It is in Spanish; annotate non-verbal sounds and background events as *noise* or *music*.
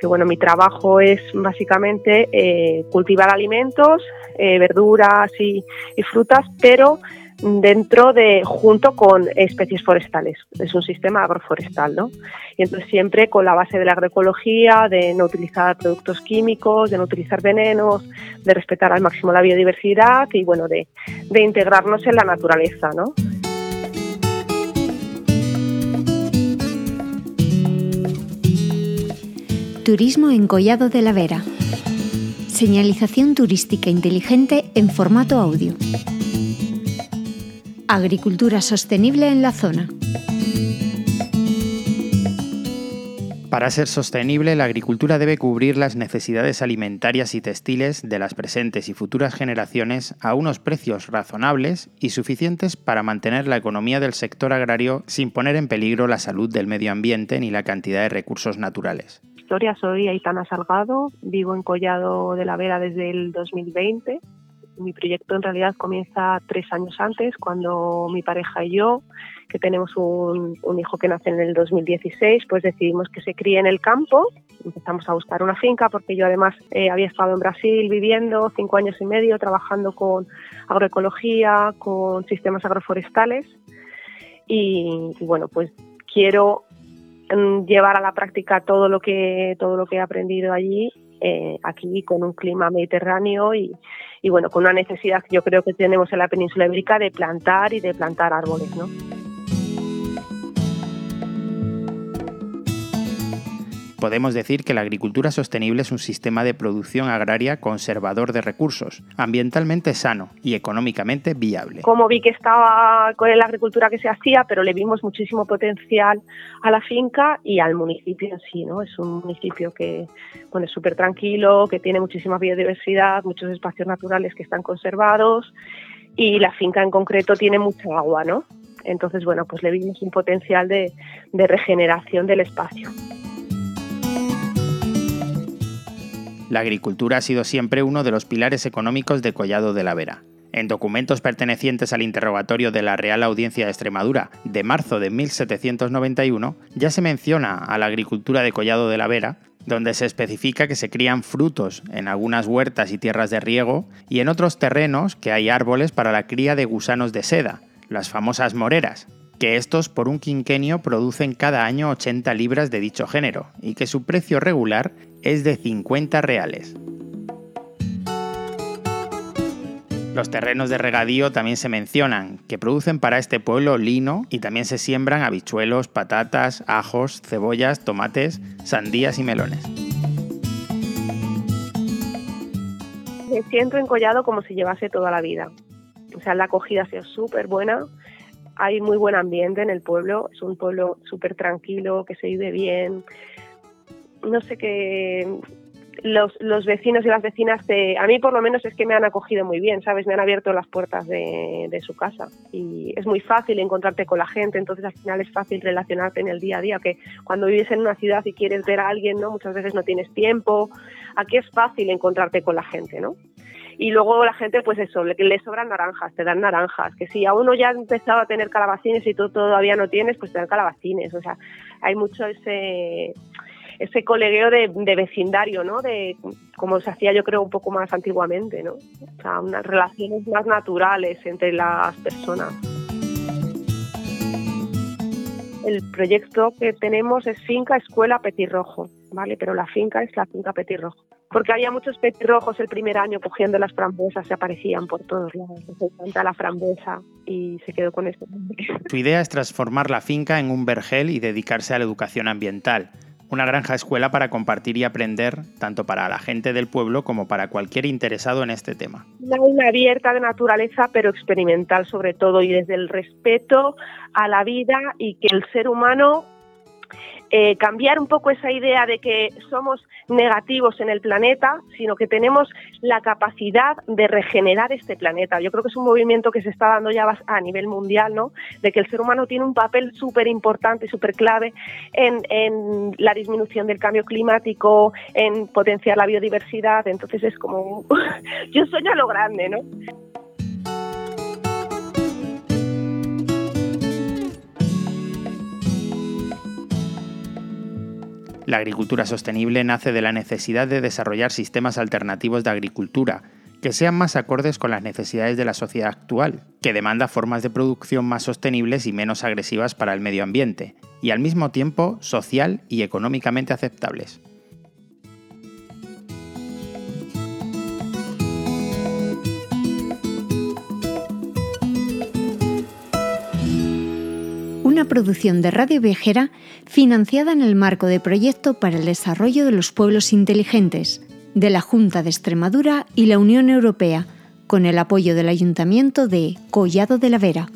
porque bueno, mi trabajo es básicamente eh, cultivar alimentos, eh, verduras y, frutas, pero dentro de, junto con especies forestales. Es un sistema agroforestal, ¿no? Y entonces siempre con la base de la agroecología, de no utilizar productos químicos, de no utilizar venenos, de respetar al máximo la biodiversidad y bueno, de, de integrarnos en la naturaleza, ¿no? Turismo en Collado de la Vera. Señalización turística inteligente en formato audio. Agricultura sostenible en la zona. Para ser sostenible, la agricultura debe cubrir las necesidades alimentarias y textiles de las presentes y futuras generaciones a unos precios razonables y suficientes para mantener la economía del sector agrario sin poner en peligro la salud del medio ambiente ni la cantidad de recursos naturales soy Aitana Salgado, vivo en Collado de la Vera desde el 2020. Mi proyecto en realidad comienza tres años antes, cuando mi pareja y yo, que tenemos un, hijo que nace en el 2016, pues decidimos que se críe en el campo. Empezamos a buscar una finca porque yo además eh, había estado en Brasil viviendo cinco años y medio trabajando con agroecología, con sistemas agroforestales. y bueno, pues quiero llevar a la práctica todo lo que todo lo que he aprendido allí eh, aquí con un clima mediterráneo y, y bueno con una necesidad que yo creo que tenemos en la península ibérica de plantar y de plantar árboles ¿no? Podemos decir que la agricultura sostenible es un sistema de producción agraria conservador de recursos, ambientalmente sano y económicamente viable. Como vi que estaba con la agricultura que se hacía, pero le vimos muchísimo potencial a la finca y al municipio en sí, ¿no? Es un municipio que bueno, es súper tranquilo, que tiene muchísima biodiversidad, muchos espacios naturales que están conservados y la finca en concreto tiene mucha agua, ¿no? Entonces, bueno, pues le vimos un potencial de, de regeneración del espacio. La agricultura ha sido siempre uno de los pilares económicos de Collado de la Vera. En documentos pertenecientes al interrogatorio de la Real Audiencia de Extremadura de marzo de 1791 ya se menciona a la agricultura de Collado de la Vera, donde se especifica que se crían frutos en algunas huertas y tierras de riego y en otros terrenos que hay árboles para la cría de gusanos de seda, las famosas moreras, que estos por un quinquenio producen cada año 80 libras de dicho género y que su precio regular es de 50 reales. Los terrenos de regadío también se mencionan, que producen para este pueblo lino y también se siembran habichuelos, patatas, ajos, cebollas, tomates, sandías y melones. Me siento encollado como si llevase toda la vida. O sea, la acogida ha sido súper buena hay muy buen ambiente en el pueblo, es un pueblo súper tranquilo, que se vive bien. No sé qué, los, los, vecinos y las vecinas, a mí por lo menos es que me han acogido muy bien, ¿sabes? Me han abierto las puertas de, de, su casa y es muy fácil encontrarte con la gente, entonces al final es fácil relacionarte en el día a día, que cuando vives en una ciudad y quieres ver a alguien, ¿no? Muchas veces no tienes tiempo, aquí es fácil encontrarte con la gente, ¿no? Y luego la gente pues eso, le, sobran naranjas, te dan naranjas, que si a uno ya ha empezado a tener calabacines y tú todavía no tienes, pues te dan calabacines, o sea, hay mucho ese ese colegueo de, vecindario, ¿no? De como se hacía yo creo un poco más antiguamente, ¿no? O sea, unas relaciones más naturales entre las personas. El proyecto que tenemos es Finca Escuela Petirrojo, ¿vale? Pero la finca es la Finca Petirrojo porque había muchos petirrojos el primer año cogiendo las frambuesas, se aparecían por todos lados. Se encanta la frambuesa y se quedó con esto. Tu idea es transformar la finca en un vergel y dedicarse a la educación ambiental. Una granja escuela para compartir y aprender, tanto para la gente del pueblo como para cualquier interesado en este tema. Una abierta de naturaleza, pero experimental sobre todo, y desde el respeto a la vida y que el ser humano eh, cambiar un poco esa idea de que somos negativos en el planeta, sino que tenemos la capacidad de regenerar este planeta. Yo creo que es un movimiento que se está dando ya a nivel mundial, ¿no? De que el ser humano tiene un papel súper importante, súper clave en, en, la disminución del cambio climático, en potenciar la biodiversidad. Entonces es como, *laughs* yo sueño a lo grande, ¿no? La agricultura sostenible nace de la necesidad de desarrollar sistemas alternativos de agricultura que sean más acordes con las necesidades de la sociedad actual, que demanda formas de producción más sostenibles y menos agresivas para el medio ambiente, y al mismo tiempo social y económicamente aceptables. Una producción de Radio Viajera financiada en el marco de Proyecto para el Desarrollo de los Pueblos Inteligentes de la Junta de Extremadura y la Unión Europea, con el apoyo del Ayuntamiento de Collado de la Vera.